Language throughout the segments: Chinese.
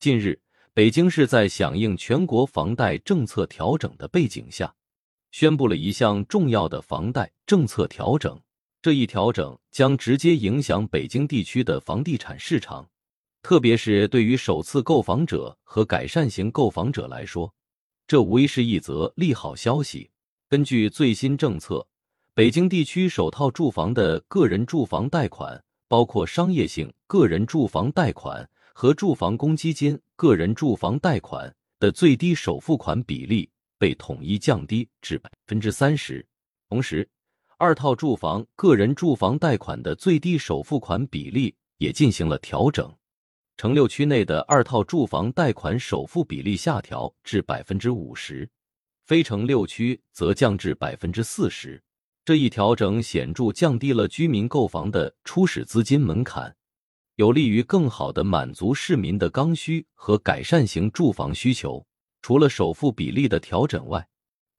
近日，北京市在响应全国房贷政策调整的背景下，宣布了一项重要的房贷政策调整。这一调整将直接影响北京地区的房地产市场，特别是对于首次购房者和改善型购房者来说，这无疑是一则利好消息。根据最新政策，北京地区首套住房的个人住房贷款，包括商业性个人住房贷款和住房公积金个人住房贷款的最低首付款比例被统一降低至百分之三十，同时。二套住房个人住房贷款的最低首付款比例也进行了调整，城六区内的二套住房贷款首付比例下调至百分之五十，非城六区则降至百分之四十。这一调整显著降低了居民购房的初始资金门槛，有利于更好的满足市民的刚需和改善型住房需求。除了首付比例的调整外，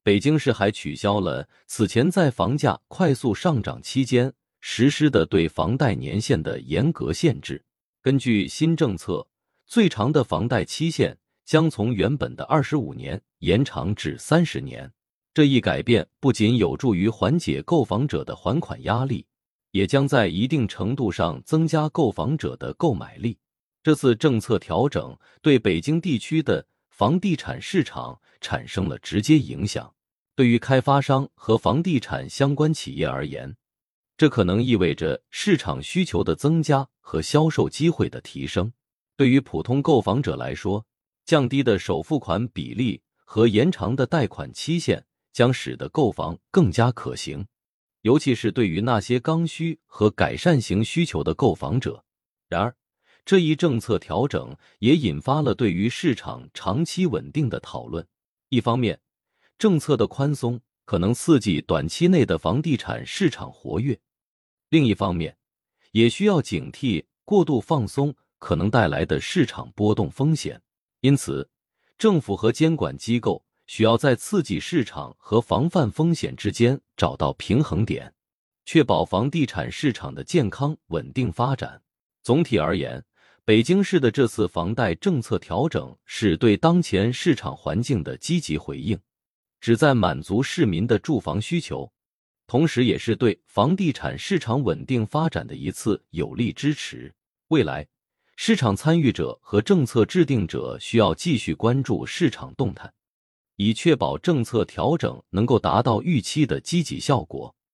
北京市还取消了此前在房价快速上涨期间实施的对房贷年限的严格限制。根据新政策，最长的房贷期限将从原本的二十五年延长至三十年。这一改变不仅有助于缓解购房者的还款压力，也将在一定程度上增加购房者的购买力。这次政策调整对北京地区的。房地产市场产生了直接影响。对于开发商和房地产相关企业而言，这可能意味着市场需求的增加和销售机会的提升。对于普通购房者来说，降低的首付款比例和延长的贷款期限将使得购房更加可行，尤其是对于那些刚需和改善型需求的购房者。然而，这一政策调整也引发了对于市场长期稳定的讨论。一方面，政策的宽松可能刺激短期内的房地产市场活跃；另一方面，也需要警惕过度放松可能带来的市场波动风险。因此，政府和监管机构需要在刺激市场和防范风险之间找到平衡点，确保房地产市场的健康稳定发展。总体而言，北京市的这次房贷政策调整是对当前市场环境的积极回应，旨在满足市民的住房需求，同时也是对房地产市场稳定发展的一次有力支持。未来，市场参与者和政策制定者需要继续关注市场动态，以确保政策调整能够达到预期的积极效果。